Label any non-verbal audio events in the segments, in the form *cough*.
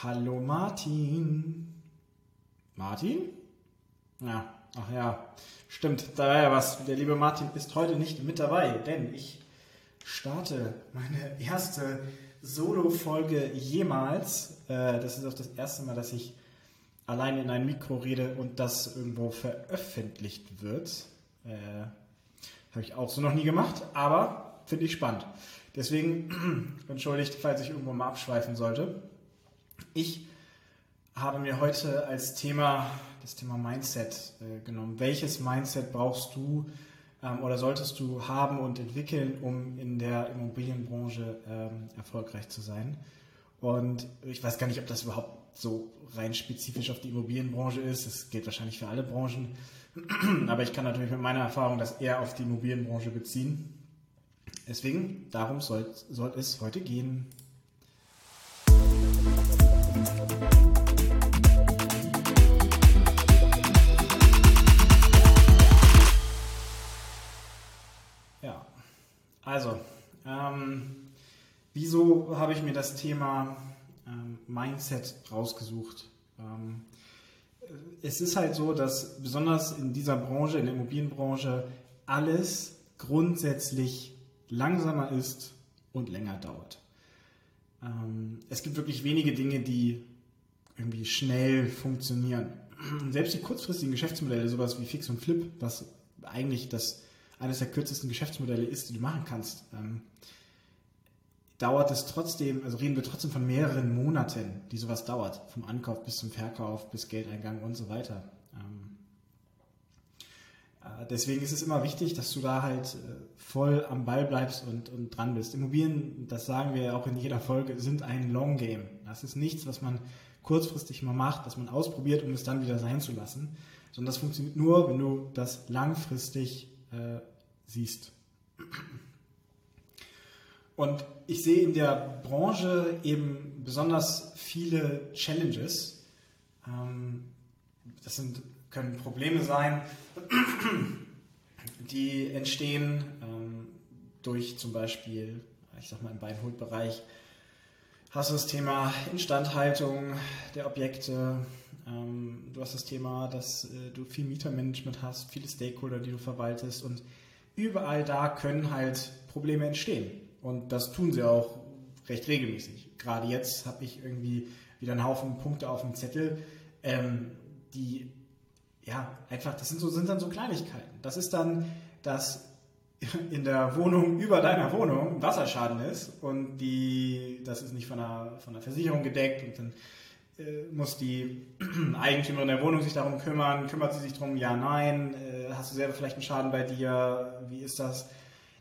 Hallo Martin. Martin? Ja, ach ja, stimmt, da war ja was. Der liebe Martin ist heute nicht mit dabei, denn ich starte meine erste Solo-Folge jemals. Äh, das ist auch das erste Mal, dass ich alleine in ein Mikro rede und das irgendwo veröffentlicht wird. Äh, Habe ich auch so noch nie gemacht, aber finde ich spannend. Deswegen *clears throat* entschuldigt, falls ich irgendwo mal abschweifen sollte. Ich habe mir heute als Thema das Thema Mindset äh, genommen. Welches Mindset brauchst du ähm, oder solltest du haben und entwickeln, um in der Immobilienbranche ähm, erfolgreich zu sein? Und ich weiß gar nicht, ob das überhaupt so rein spezifisch auf die Immobilienbranche ist. Es gilt wahrscheinlich für alle Branchen. *clears throat* Aber ich kann natürlich mit meiner Erfahrung das eher auf die Immobilienbranche beziehen. Deswegen, darum soll, soll es heute gehen. Ja, also, ähm, wieso habe ich mir das Thema ähm, Mindset rausgesucht? Ähm, es ist halt so, dass besonders in dieser Branche, in der Immobilienbranche, alles grundsätzlich langsamer ist und länger dauert. Ähm, es gibt wirklich wenige Dinge, die irgendwie schnell funktionieren. *clears throat* Selbst die kurzfristigen Geschäftsmodelle, sowas wie Fix und Flip, was eigentlich das eines der kürzesten Geschäftsmodelle ist, die du machen kannst, ähm, dauert es trotzdem, also reden wir trotzdem von mehreren Monaten, die sowas dauert, vom Ankauf bis zum Verkauf, bis Geldeingang und so weiter. Äh, deswegen ist es immer wichtig, dass du da halt äh, voll am Ball bleibst und, und dran bist. Immobilien, das sagen wir ja auch in jeder Folge, sind ein Long Game. Das ist nichts, was man kurzfristig mal macht, was man ausprobiert, um es dann wieder sein zu lassen, sondern das funktioniert nur, wenn du das langfristig äh, siehst. Und ich sehe in der Branche eben besonders viele Challenges. Ähm, das sind, können Probleme sein, die entstehen ähm, durch zum Beispiel, ich sag mal im Beinhold-Bereich, hast du das Thema Instandhaltung der Objekte, ähm, du hast das Thema, dass äh, du viel Mietermanagement hast, viele Stakeholder, die du verwaltest und überall da können halt Probleme entstehen. Und das tun sie auch recht regelmäßig. Gerade jetzt habe ich irgendwie wieder einen Haufen Punkte auf dem Zettel, ähm, die ja einfach, das sind so sind dann so Kleinigkeiten. Das ist dann, dass *laughs* in der Wohnung über deiner Wohnung Wasserschaden ist und die, das ist nicht von der, von der Versicherung gedeckt und dann äh, muss die *clears throat* Eigentümerin der Wohnung sich darum kümmern, kümmert sie sich darum, ja, nein, äh, hast du selber vielleicht einen Schaden bei dir, wie ist das?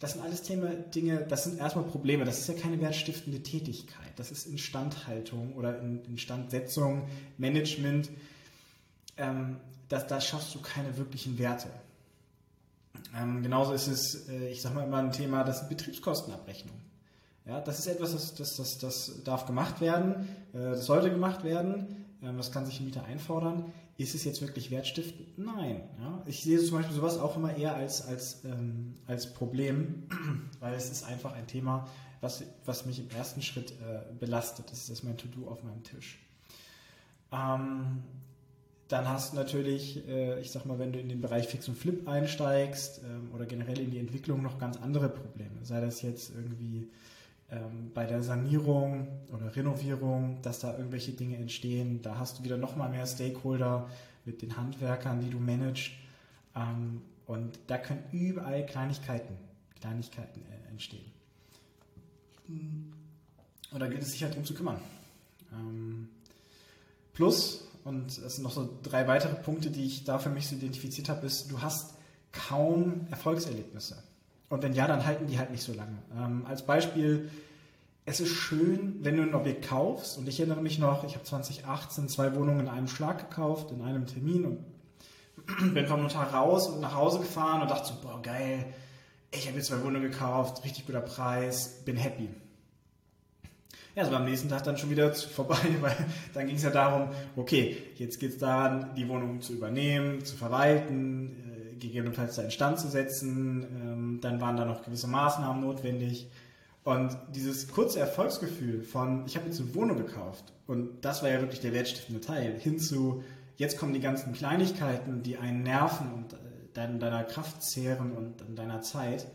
Das sind alles Thema, Dinge, das sind erstmal Probleme. Das ist ja keine wertstiftende Tätigkeit. Das ist Instandhaltung oder Instandsetzung, Management. Ähm, das, da schaffst du keine wirklichen Werte. Ähm, genauso ist es, äh, ich sage mal immer ein Thema, das Betriebskostenabrechnung. Ja, das ist etwas, das, das, das, das darf gemacht werden, äh, das sollte gemacht werden, ähm, das kann sich ein Mieter einfordern. Ist es jetzt wirklich wertstiftend? Nein. Ja. Ich sehe zum Beispiel sowas auch immer eher als, als, ähm, als Problem, *clears throat* weil es ist einfach ein Thema, was, was mich im ersten Schritt äh, belastet. Das ist mein To-Do auf meinem Tisch. Ähm, dann hast du natürlich, äh, ich sag mal, wenn du in den Bereich Fix und Flip einsteigst ähm, oder generell in die Entwicklung noch ganz andere Probleme. Sei das jetzt irgendwie ähm, bei der Sanierung oder Renovierung, dass da irgendwelche Dinge entstehen. Da hast du wieder noch mal mehr Stakeholder mit den Handwerkern, die du managst. Ähm, und da können überall Kleinigkeiten, Kleinigkeiten äh, entstehen. Und da gilt es sich halt darum zu kümmern. Ähm, plus, und es sind noch so drei weitere Punkte, die ich da für mich so identifiziert habe, ist, du hast kaum Erfolgserlebnisse. Und wenn ja, dann halten die halt nicht so lange. Ähm, als Beispiel, es ist schön, wenn du ein Objekt kaufst. Und ich erinnere mich noch, ich habe 2018 zwei Wohnungen in einem Schlag gekauft, in einem Termin und *clears throat* bin vom Notar raus und nach Hause gefahren und dachte so, boah, geil, ich habe jetzt zwei Wohnungen gekauft, richtig guter Preis, bin happy. Ja, so am nächsten Tag dann schon wieder *laughs* vorbei, weil dann ging es ja darum, okay, jetzt geht es daran, die Wohnung zu übernehmen, zu verwalten, gegebenenfalls da instand zu setzen. Ähm, dann waren da noch gewisse Maßnahmen notwendig. Und dieses kurze Erfolgsgefühl von, ich habe jetzt eine Wohnung gekauft und das war ja wirklich der wertstiftende Teil, hinzu, jetzt kommen die ganzen Kleinigkeiten, die einen nerven und äh, deiner Kraft zehren und deiner Zeit,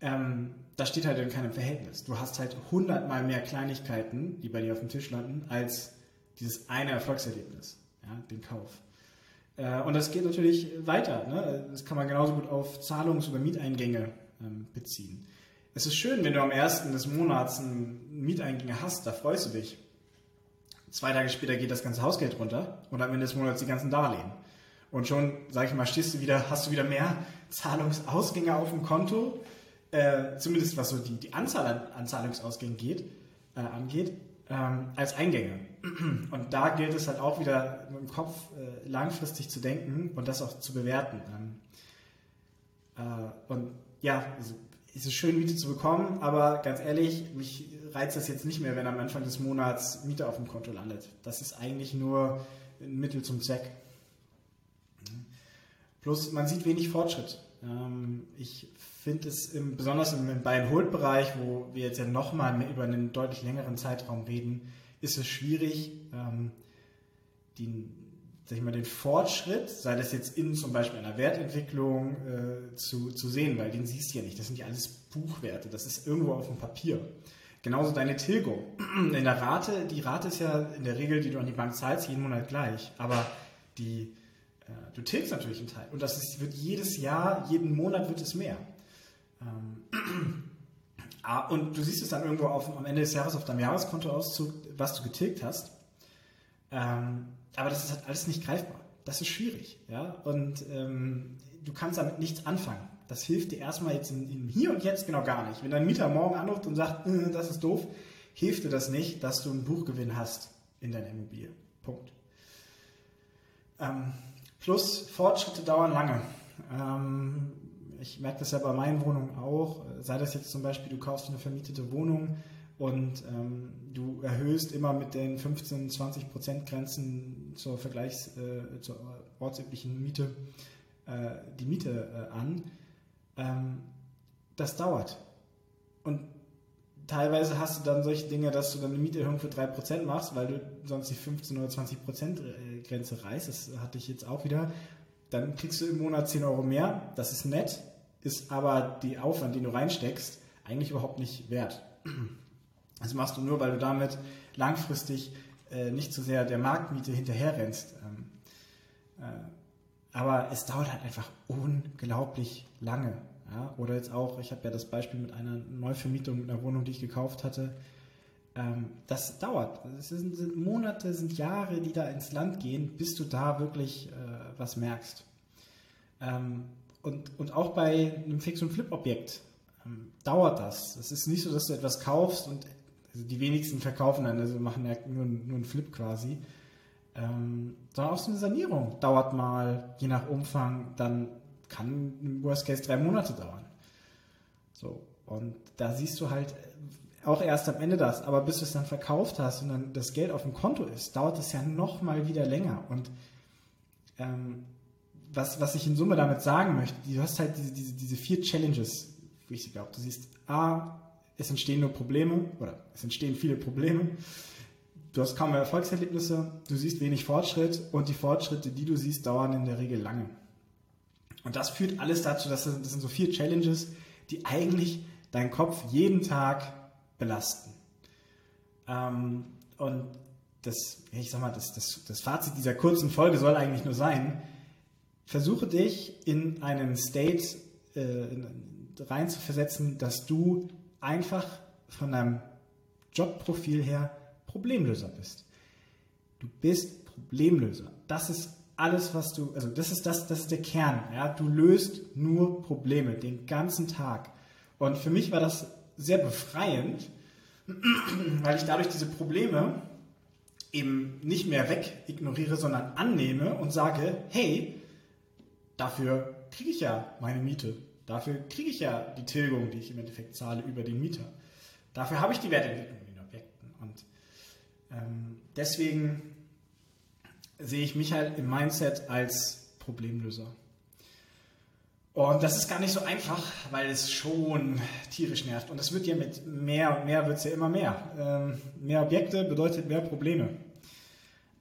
ähm, das steht halt in keinem Verhältnis. Du hast halt hundertmal mehr Kleinigkeiten, die bei dir auf dem Tisch landen, als dieses eine Erfolgserlebnis, ja, den Kauf. Äh, und das geht natürlich weiter. Ne? Das kann man genauso gut auf Zahlungs- oder Mieteingänge ähm, beziehen. Es ist schön, wenn du am ersten des Monats einen Mieteingänge hast, da freust du dich. Zwei Tage später geht das ganze Hausgeld runter und am Ende des Monats die ganzen Darlehen. Und schon, sag ich mal, stehst du wieder, hast du wieder mehr Zahlungsausgänge auf dem Konto, äh, zumindest was so die, die Anzahl an, an Zahlungsausgängen geht, äh, angeht, ähm, als Eingänge. *clears throat* Und da gilt es halt auch wieder im Kopf äh, langfristig zu denken und das auch zu bewerten. Ähm, äh, und ja, also es ist schön, Miete zu bekommen, aber ganz ehrlich, mich reizt das jetzt nicht mehr, wenn am Anfang des Monats Miete auf dem Konto landet. Das ist eigentlich nur ein Mittel zum Zweck. Plus, man sieht wenig Fortschritt. Ähm, ich finde es im, besonders im Buy-and-Hold-Bereich, wo wir jetzt ja nochmal über einen deutlich längeren Zeitraum reden, ist es schwierig, ähm, den, sag ich mal, den Fortschritt, sei das jetzt in zum Beispiel einer Wertentwicklung, äh, zu, zu sehen, weil den siehst du ja nicht. Das sind ja alles Buchwerte, das ist irgendwo auf dem Papier. Genauso deine Tilgung. *clears throat* In der Rate, die Rate ist ja in der Regel, die du an die Bank zahlst, jeden Monat gleich. Aber die, du tilgst natürlich einen Teil. Und das ist, wird jedes Jahr, jeden Monat wird es mehr. Ähm, *clears throat* ah, und du siehst es dann irgendwo auf, am Ende des Jahres auf deinem Jahreskontoauszug, was du getilgt hast. Ähm, aber das ist halt alles nicht greifbar. Das ist schwierig. Ja? Und ähm, du kannst damit nichts anfangen. Das hilft dir erstmal jetzt im, im Hier und Jetzt genau gar nicht. Wenn dein Mieter morgen anruft und sagt, äh, das ist doof, hilft dir das nicht, dass du einen Buchgewinn hast in deiner Immobilie. Punkt. Ähm, plus Fortschritte dauern lange. Ähm, ich merke das ja bei meinen Wohnungen auch, sei das jetzt zum Beispiel, du kaufst eine vermietete Wohnung und ähm, du erhöhst immer mit den 15, 20 Prozent Grenzen zur Vergleichs-, äh, zur ortsüblichen Miete äh, die Miete äh, an. Ähm, das dauert. Und teilweise hast du dann solche Dinge, dass du dann eine Mieterhöhung für 3% machst, weil du sonst die 15 oder 20% äh, Grenze reißt. Das hatte ich jetzt auch wieder. Dann kriegst du im Monat 10 Euro mehr. Das ist nett ist aber die Aufwand, den du reinsteckst, eigentlich überhaupt nicht wert. Das machst du nur, weil du damit langfristig äh, nicht zu so sehr der Marktmiete hinterherrennst. Ähm, äh, aber es dauert halt einfach unglaublich lange. Ja? Oder jetzt auch, ich habe ja das Beispiel mit einer Neuvermietung mit einer Wohnung, die ich gekauft hatte. Ähm, das dauert. Es sind, sind, Monate, sind Jahre, die da ins Land gehen, bis du da wirklich äh, was merkst. Ähm, und, und auch bei einem Fix- und Flip-Objekt ähm, dauert das. Es ist nicht so, dass du etwas kaufst und also die wenigsten verkaufen dann, also machen ja nur, nur einen Flip quasi. Ähm, sondern auch so eine Sanierung dauert mal, je nach Umfang, dann kann im Worst Case drei Monate dauern. So, und da siehst du halt auch erst am Ende das, aber bis du es dann verkauft hast und dann das Geld auf dem Konto ist, dauert es ja noch mal wieder länger. Und ähm, was, was ich in Summe damit sagen möchte, du hast halt diese, diese, diese vier Challenges, wie ich sie glaube. Du siehst, A, es entstehen nur Probleme oder es entstehen viele Probleme. Du hast kaum mehr Erfolgserlebnisse, du siehst wenig Fortschritt und die Fortschritte, die du siehst, dauern in der Regel lange. Und das führt alles dazu, dass das, das sind so vier Challenges, die eigentlich deinen Kopf jeden Tag belasten. Ähm, und das, ich sag mal, das, das, das Fazit dieser kurzen Folge soll eigentlich nur sein, versuche dich in einen State äh, rein zu versetzen, dass du einfach von deinem Jobprofil her Problemlöser bist. Du bist Problemlöser. Das ist alles, was du, also das ist das, das ist der Kern. Ja? Du löst nur Probleme den ganzen Tag. Und für mich war das sehr befreiend, *clears throat* weil ich dadurch diese Probleme eben nicht mehr weg ignoriere, sondern annehme und sage, hey, dafür kriege ich ja meine Miete. Dafür kriege ich ja die Tilgung, die ich im Endeffekt zahle über den Mieter. Dafür habe ich die Wertentwicklung in den Objekten. Und ähm, deswegen sehe ich mich halt im Mindset als Problemlöser. Und das ist gar nicht so einfach, weil es schon tierisch nervt. Und es wird ja mit mehr und mehr wird es ja immer mehr. Ähm, mehr Objekte bedeutet mehr Probleme.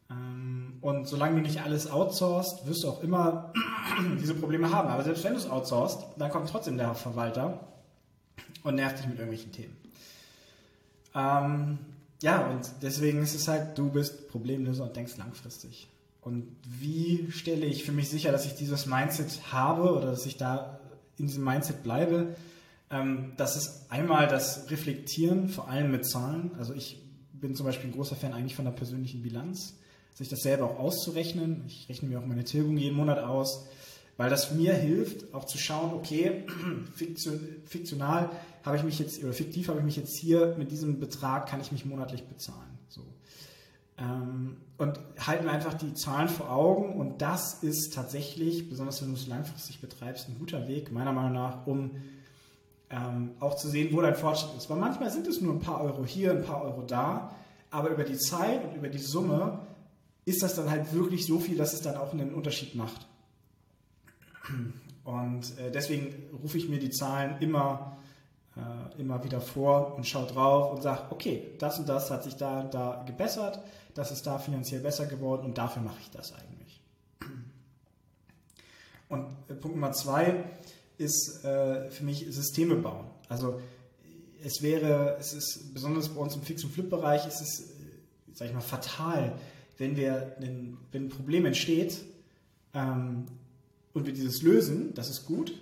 Ähm, und solange du nicht alles outsourcest, wirst du auch immer *clears throat* diese Probleme haben. Aber selbst wenn du es outsourcest, dann kommt trotzdem der Verwalter und nervt dich mit irgendwelchen Themen. Ähm, ja, und deswegen ist es halt, du bist Problemlöser und denkst langfristig. Und wie stelle ich für mich sicher, dass ich dieses Mindset habe oder dass ich da in diesem Mindset bleibe? Ähm, das ist einmal das Reflektieren, vor allem mit Zahlen. Also ich bin zum Beispiel ein großer Fan eigentlich von der persönlichen Bilanz, sich das selber auch auszurechnen. Ich rechne mir auch meine Tilgung jeden Monat aus, weil das mir hilft, auch zu schauen, okay, *clears throat* fiktional habe ich mich jetzt, oder fiktiv habe ich mich jetzt hier mit diesem Betrag, kann ich mich monatlich bezahlen. So. Ähm, und halten einfach die Zahlen vor Augen und das ist tatsächlich, besonders wenn du es langfristig betreibst, ein guter Weg, meiner Meinung nach, um ähm, auch zu sehen, wo dein Fortschritt ist. Weil manchmal sind es nur ein paar Euro hier, ein paar Euro da, aber über die Zeit und über die Summe ist das dann halt wirklich so viel, dass es dann auch einen Unterschied macht. Und äh, deswegen rufe ich mir die Zahlen immer, äh, immer wieder vor und schaue drauf und sage, okay, das und das hat sich da und da gebessert das ist da finanziell besser geworden und dafür mache ich das eigentlich. Und äh, Punkt Nummer zwei ist äh, für mich Systeme bauen. Also es wäre, es ist besonders bei uns im Fix- und Flip-Bereich, ist es, äh, sag ich mal, fatal, wenn wir, wenn ein Problem entsteht ähm, und wir dieses lösen, das ist gut,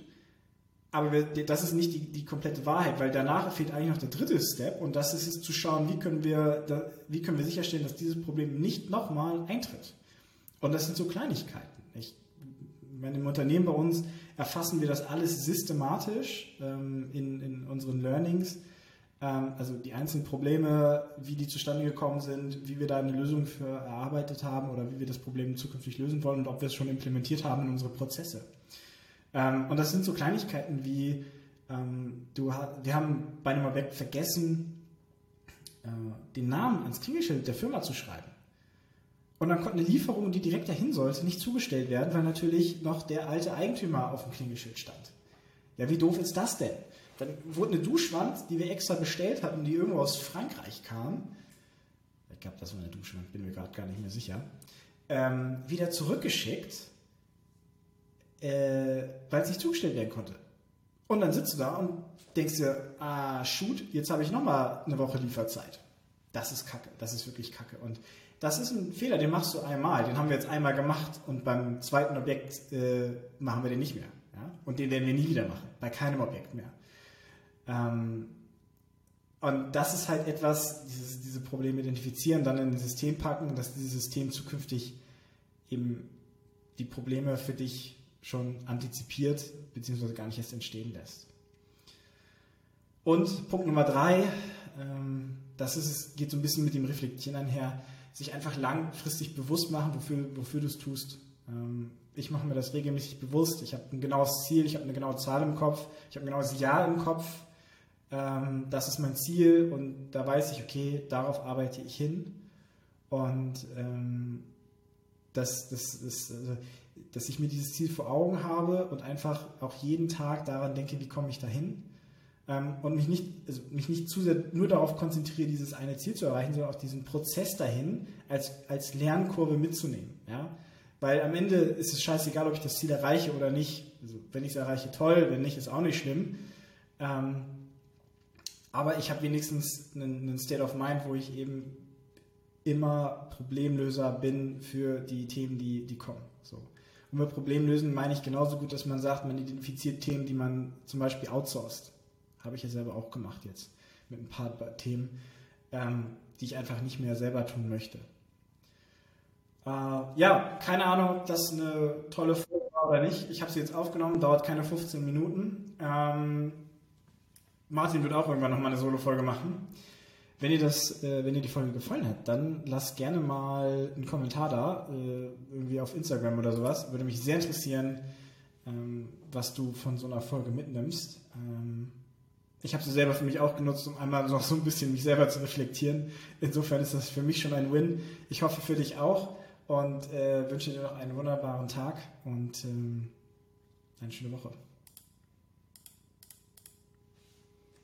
aber wir, das ist nicht die, die, komplette Wahrheit, weil danach fehlt eigentlich noch der dritte Step und das ist es zu schauen, wie können wir, wie können wir sicherstellen, dass dieses Problem nicht nochmal eintritt. Und das sind so Kleinigkeiten. Ich, meine, Im Unternehmen bei uns erfassen wir das alles systematisch ähm, in, in unseren Learnings. Ähm, also die einzelnen Probleme, wie die zustande gekommen sind, wie wir da eine Lösung für erarbeitet haben oder wie wir das Problem zukünftig lösen wollen und ob wir es schon implementiert haben in unsere Prozesse. Ähm, und das sind so Kleinigkeiten wie, ähm, du, wir haben bei einem Objekt vergessen, äh, den Namen ans Klingelschild der Firma zu schreiben. Und dann konnte eine Lieferung, die direkt dahin sollte, nicht zugestellt werden, weil natürlich noch der alte Eigentümer auf dem Klingelschild stand. Ja, wie doof ist das denn? Dann wurde eine Duschwand, die wir extra bestellt hatten, die irgendwo aus Frankreich kam, ich glaube, das war eine Duschwand, bin mir gerade gar nicht mehr sicher, ähm, wieder zurückgeschickt äh, weil es nicht zugestellt werden konnte. Und dann sitzt du da und denkst dir, ah, shoot, jetzt habe ich nochmal eine Woche Lieferzeit. Das ist kacke, das ist wirklich kacke. Und das ist ein Fehler, den machst du einmal, den haben wir jetzt einmal gemacht und beim zweiten Objekt äh, machen wir den nicht mehr. Ja? Und den werden wir nie wieder machen, bei keinem Objekt mehr. Ähm, und das ist halt etwas, dieses, diese Probleme identifizieren, dann in ein System packen, dass dieses System zukünftig eben die Probleme für dich schon antizipiert bzw. gar nicht erst entstehen lässt. Und Punkt Nummer drei, ähm, das ist, geht so ein bisschen mit dem Reflektieren einher, sich einfach langfristig bewusst machen, wofür, wofür du es tust. Ähm, ich mache mir das regelmäßig bewusst. Ich habe ein genaues Ziel, ich habe eine genaue Zahl im Kopf, ich habe ein genaues Jahr im Kopf. Ähm, das ist mein Ziel und da weiß ich, okay, darauf arbeite ich hin. Und das, das ist, also dass ich mir dieses Ziel vor Augen habe und einfach auch jeden Tag daran denke, wie komme ich dahin. Ähm, und mich nicht, also mich nicht zu sehr nur darauf konzentriere, dieses eine Ziel zu erreichen, sondern auch diesen Prozess dahin als, als Lernkurve mitzunehmen. Ja? Weil am Ende ist es scheißegal, ob ich das Ziel erreiche oder nicht. Also, wenn ich es erreiche, toll, wenn nicht, ist auch nicht schlimm. Ähm, aber ich habe wenigstens einen, einen State of Mind, wo ich eben immer Problemlöser bin für die Themen, die, die kommen. So. Und mit Problemlösen meine ich genauso gut, dass man sagt, man identifiziert Themen, die man zum Beispiel outsourced. Habe ich ja selber auch gemacht jetzt mit ein paar Themen, ähm, die ich einfach nicht mehr selber tun möchte. Äh, ja, keine Ahnung, ob das eine tolle Folge war oder nicht. Ich habe sie jetzt aufgenommen, dauert keine 15 Minuten. Ähm, Martin wird auch irgendwann nochmal eine Solo-Folge machen. Wenn dir, das, äh, wenn dir die Folge gefallen hat, dann lass gerne mal einen Kommentar da, äh, irgendwie auf Instagram oder sowas. Würde mich sehr interessieren, ähm, was du von so einer Folge mitnimmst. Ähm, ich habe sie selber für mich auch genutzt, um einmal noch so ein bisschen mich selber zu reflektieren. Insofern ist das für mich schon ein Win. Ich hoffe für dich auch und äh, wünsche dir noch einen wunderbaren Tag und ähm, eine schöne Woche.